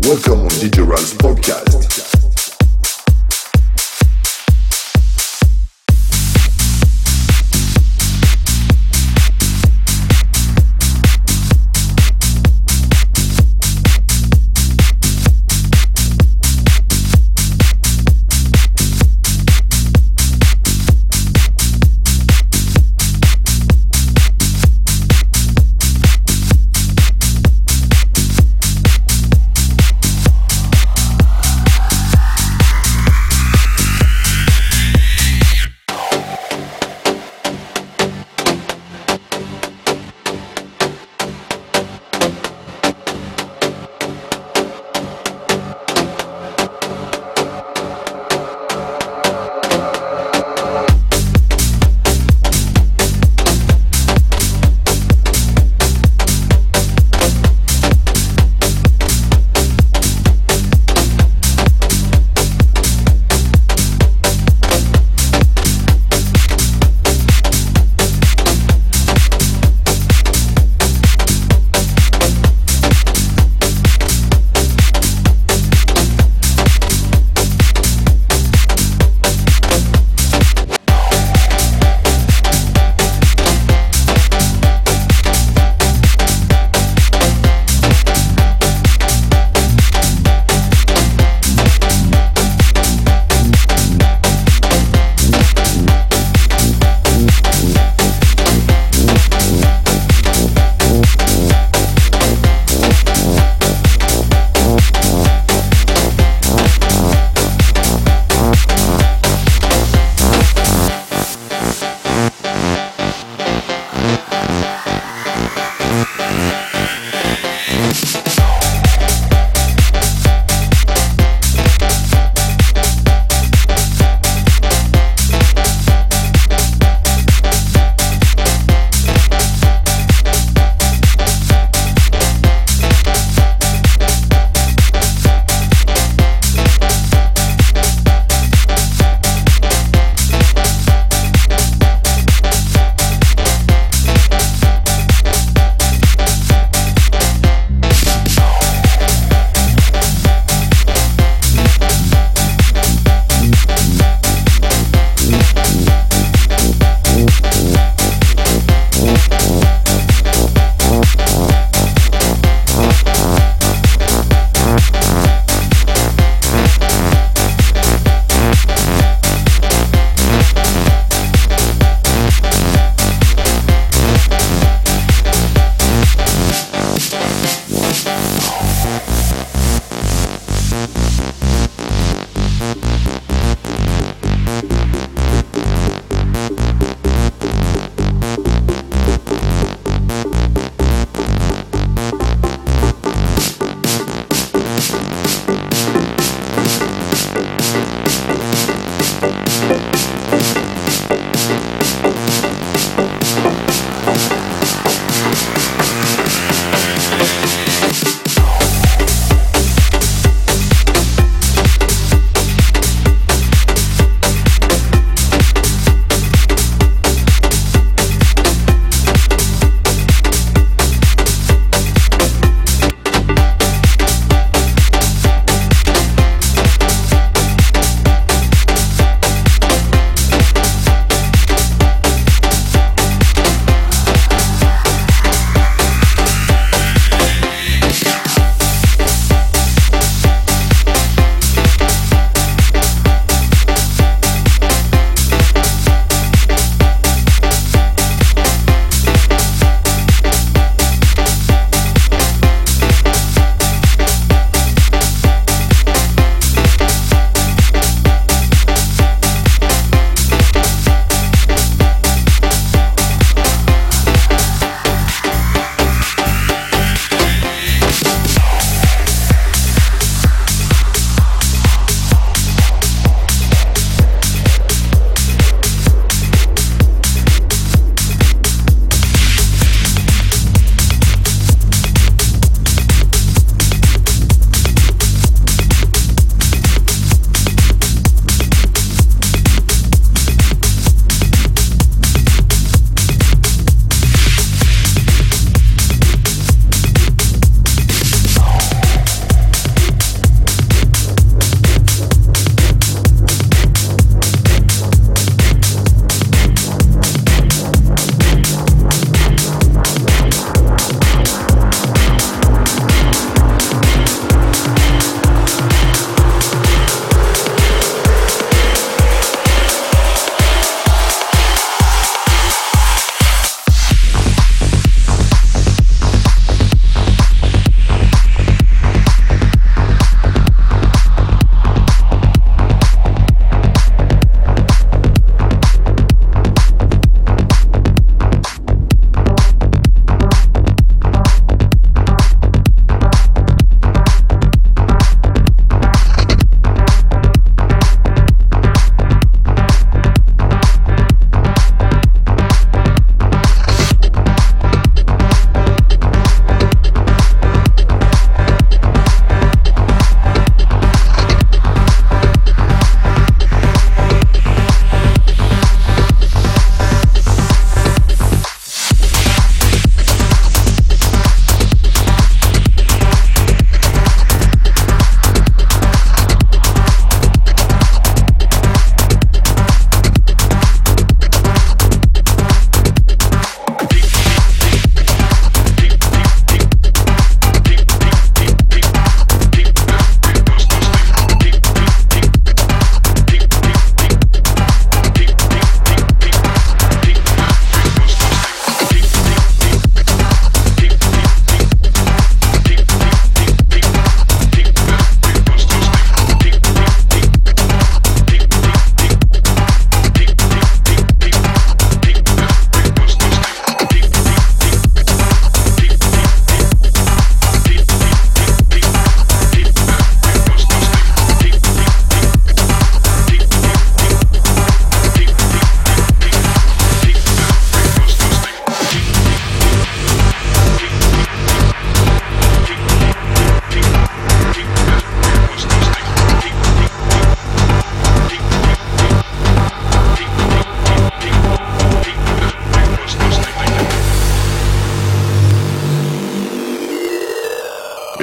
Welcome on DJ Ralph's podcast.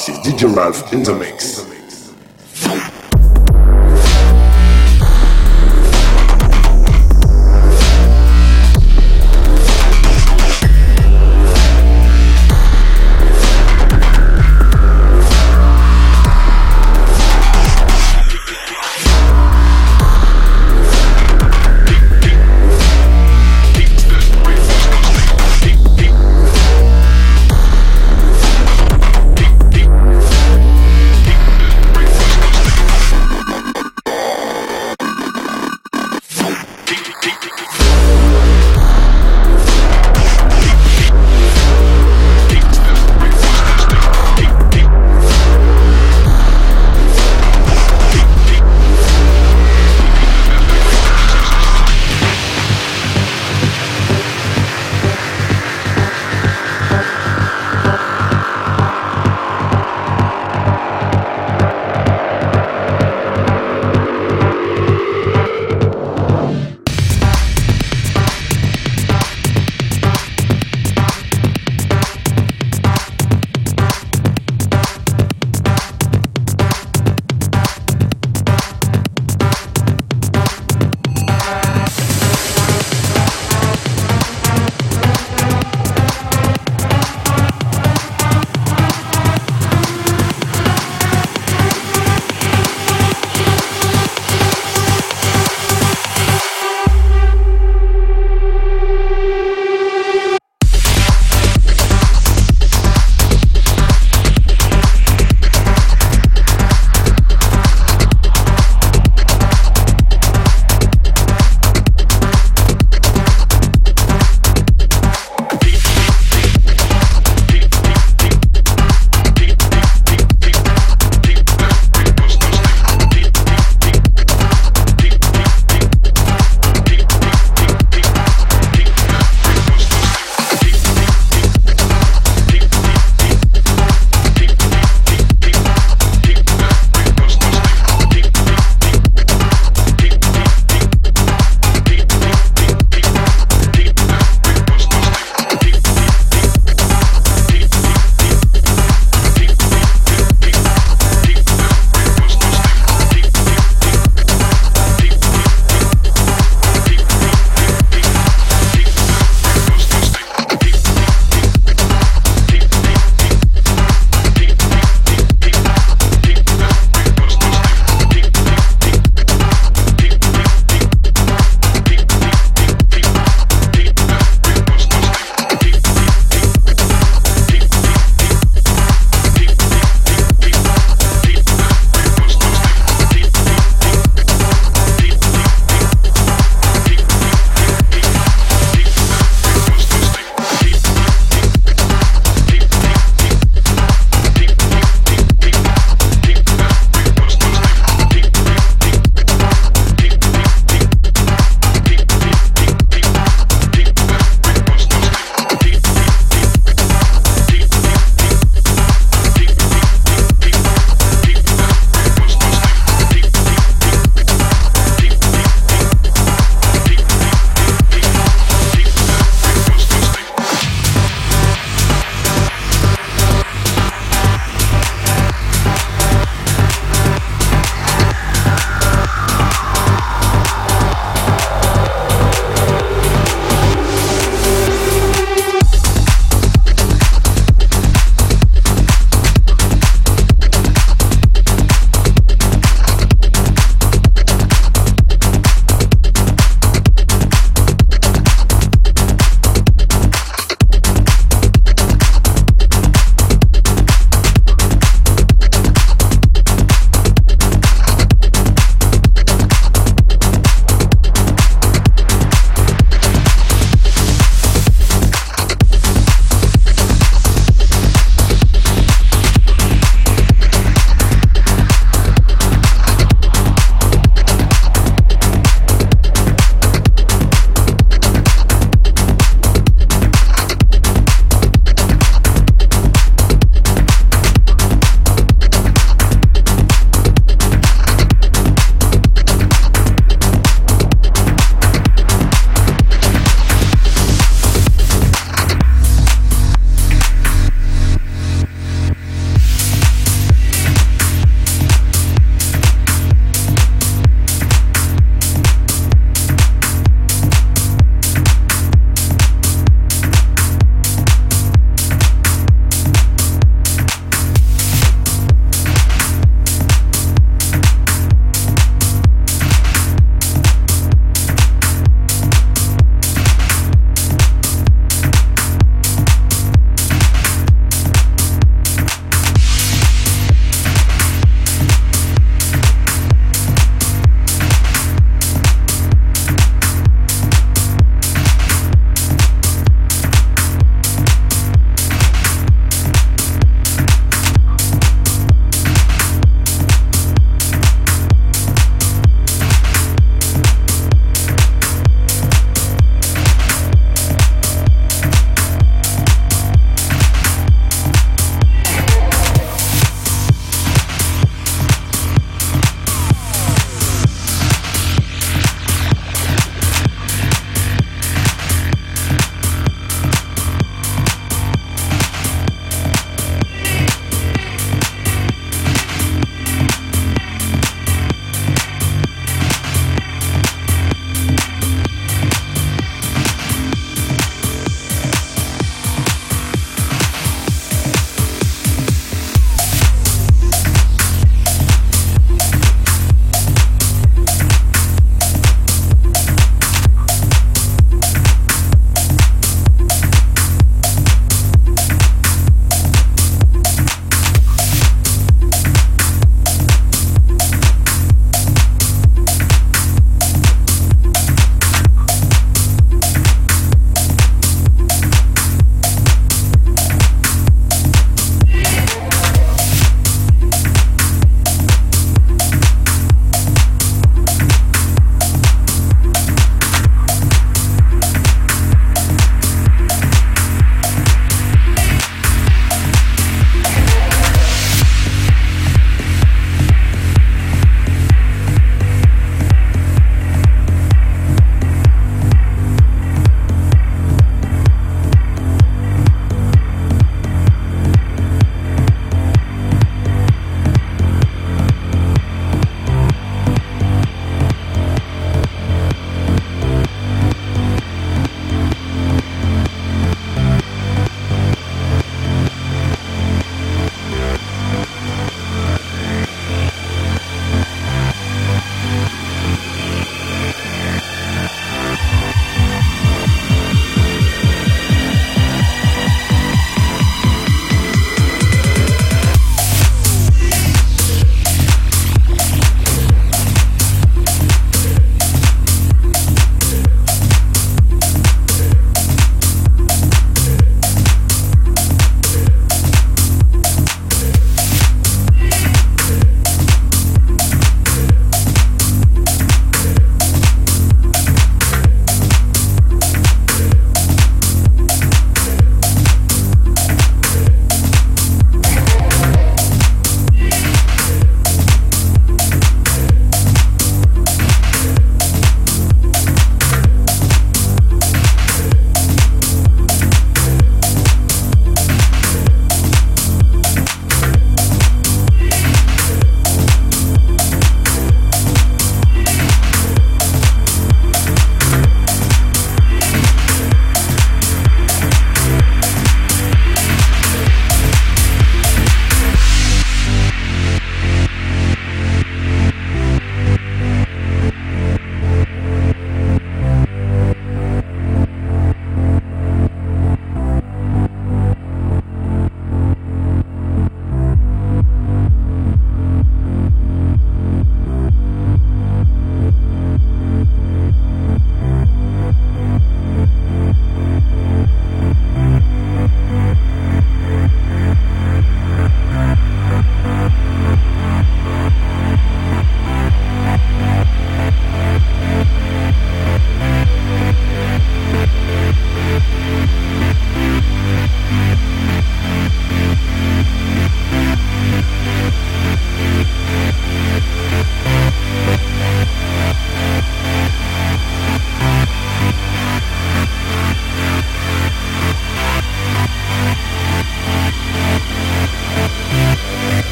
This is DJ Ralph in the mix.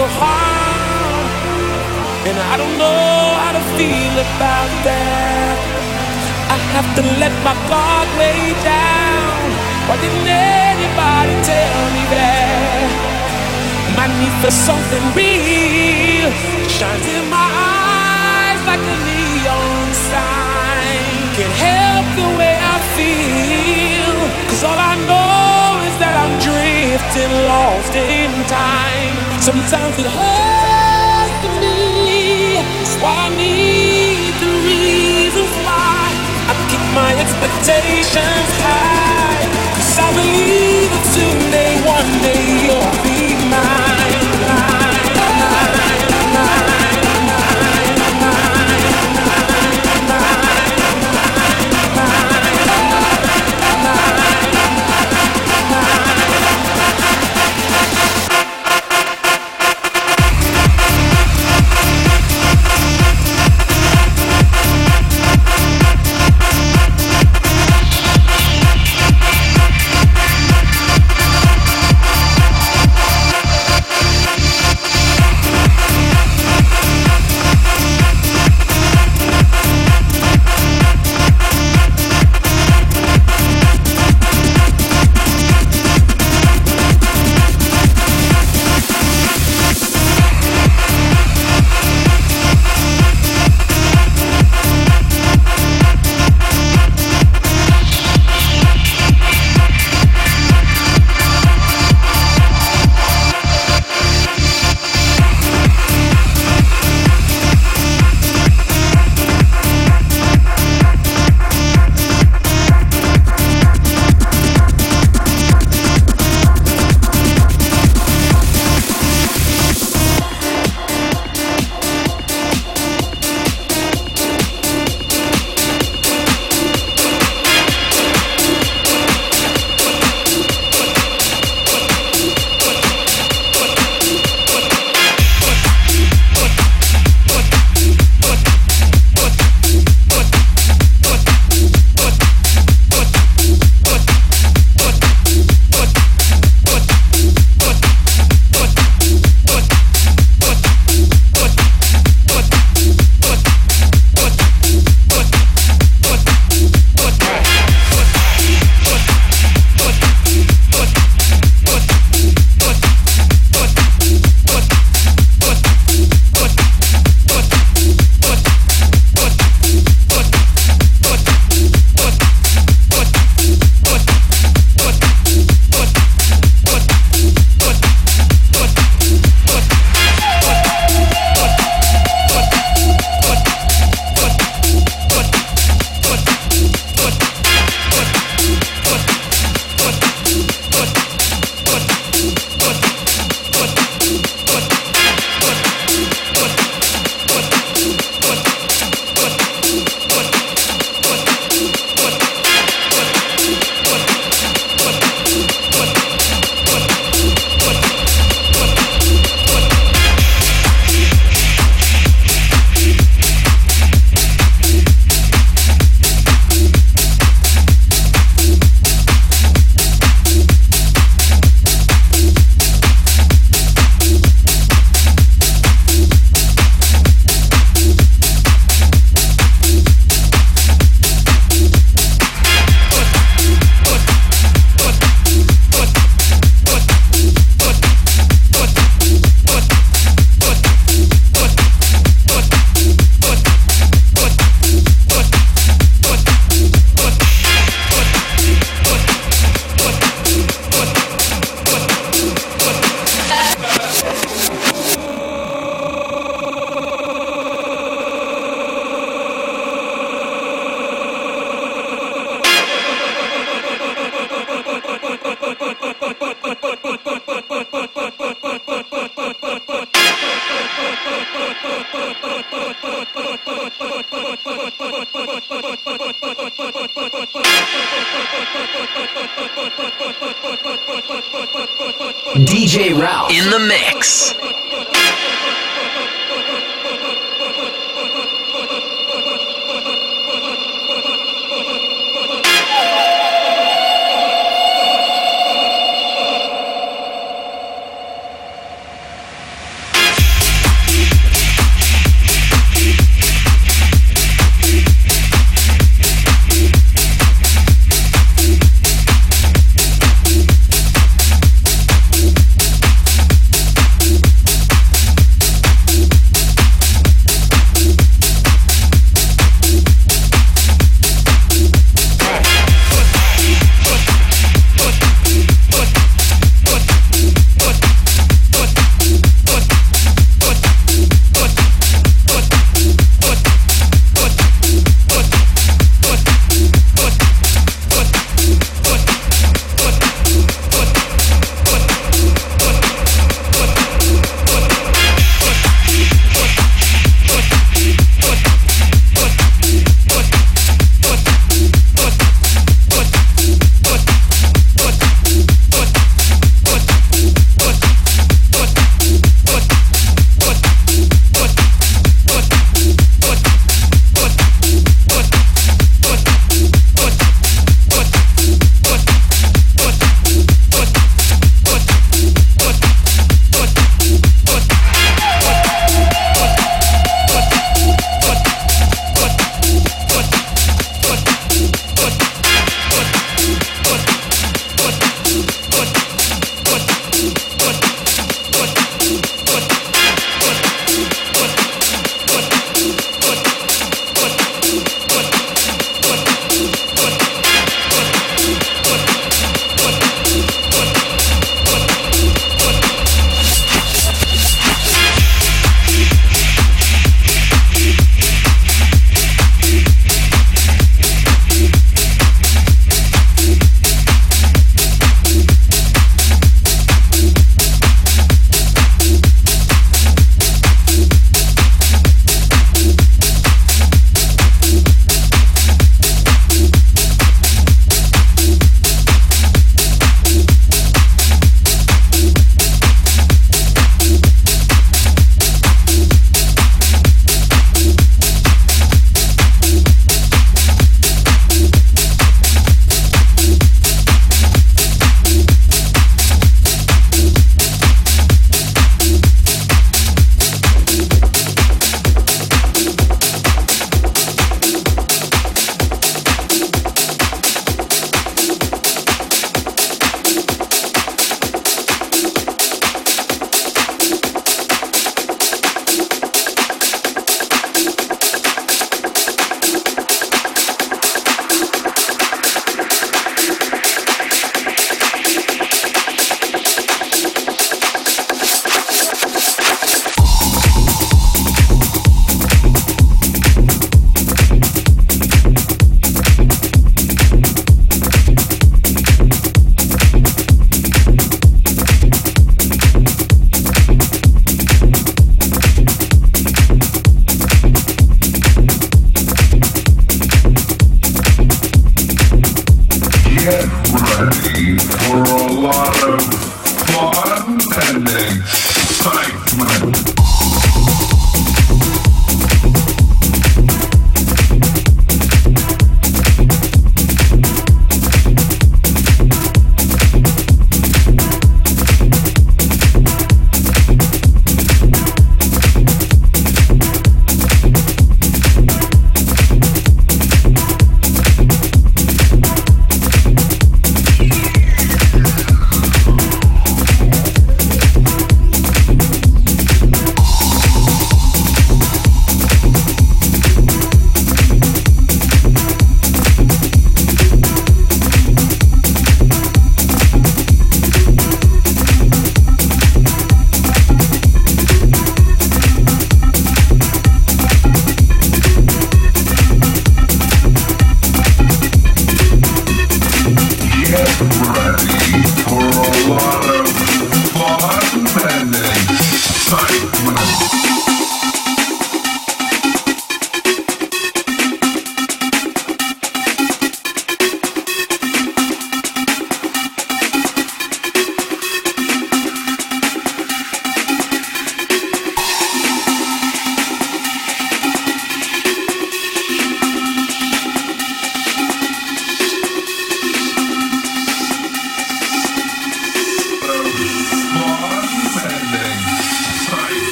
Real hard, and I don't know how to feel about that. I have to let my guard lay down. Why didn't anybody tell me that? My need for something real shines in my eyes like a neon sign. Can't help the way I feel, cause all I know I'm drifting, lost in time. Sometimes it hurts me, why I need the reasons why I keep my expectations high. Cause I believe that someday, one day, you'll be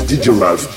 DJ Ralph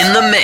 in the mix.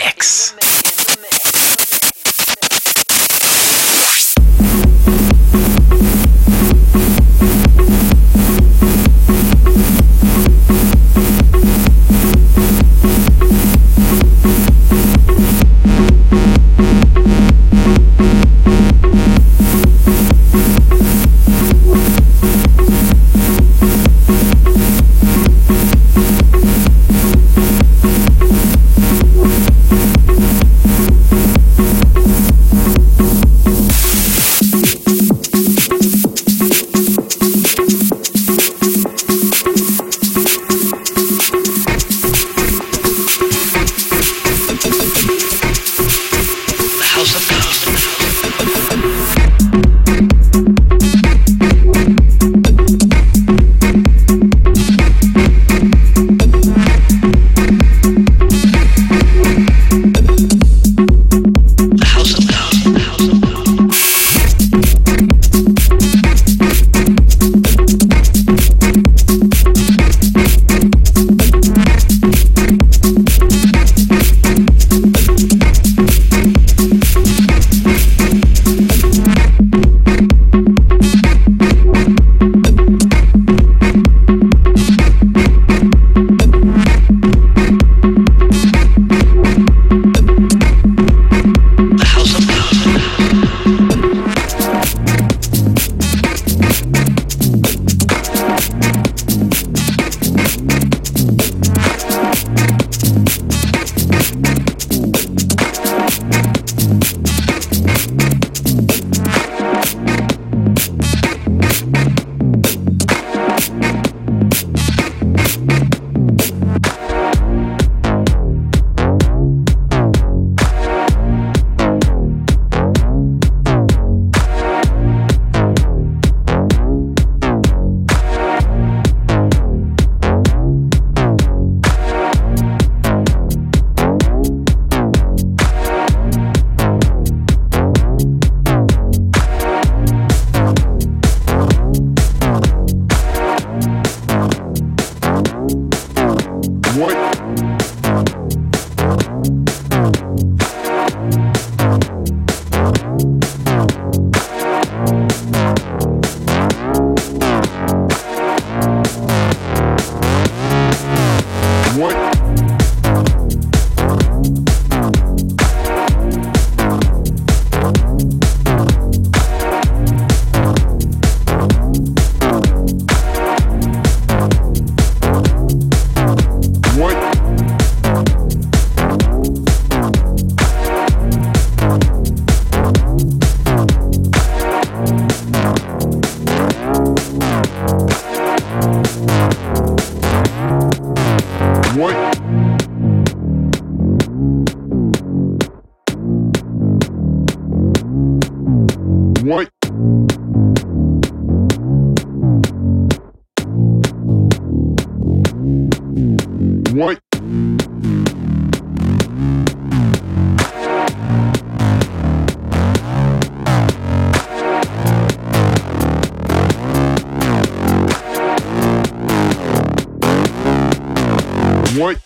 What?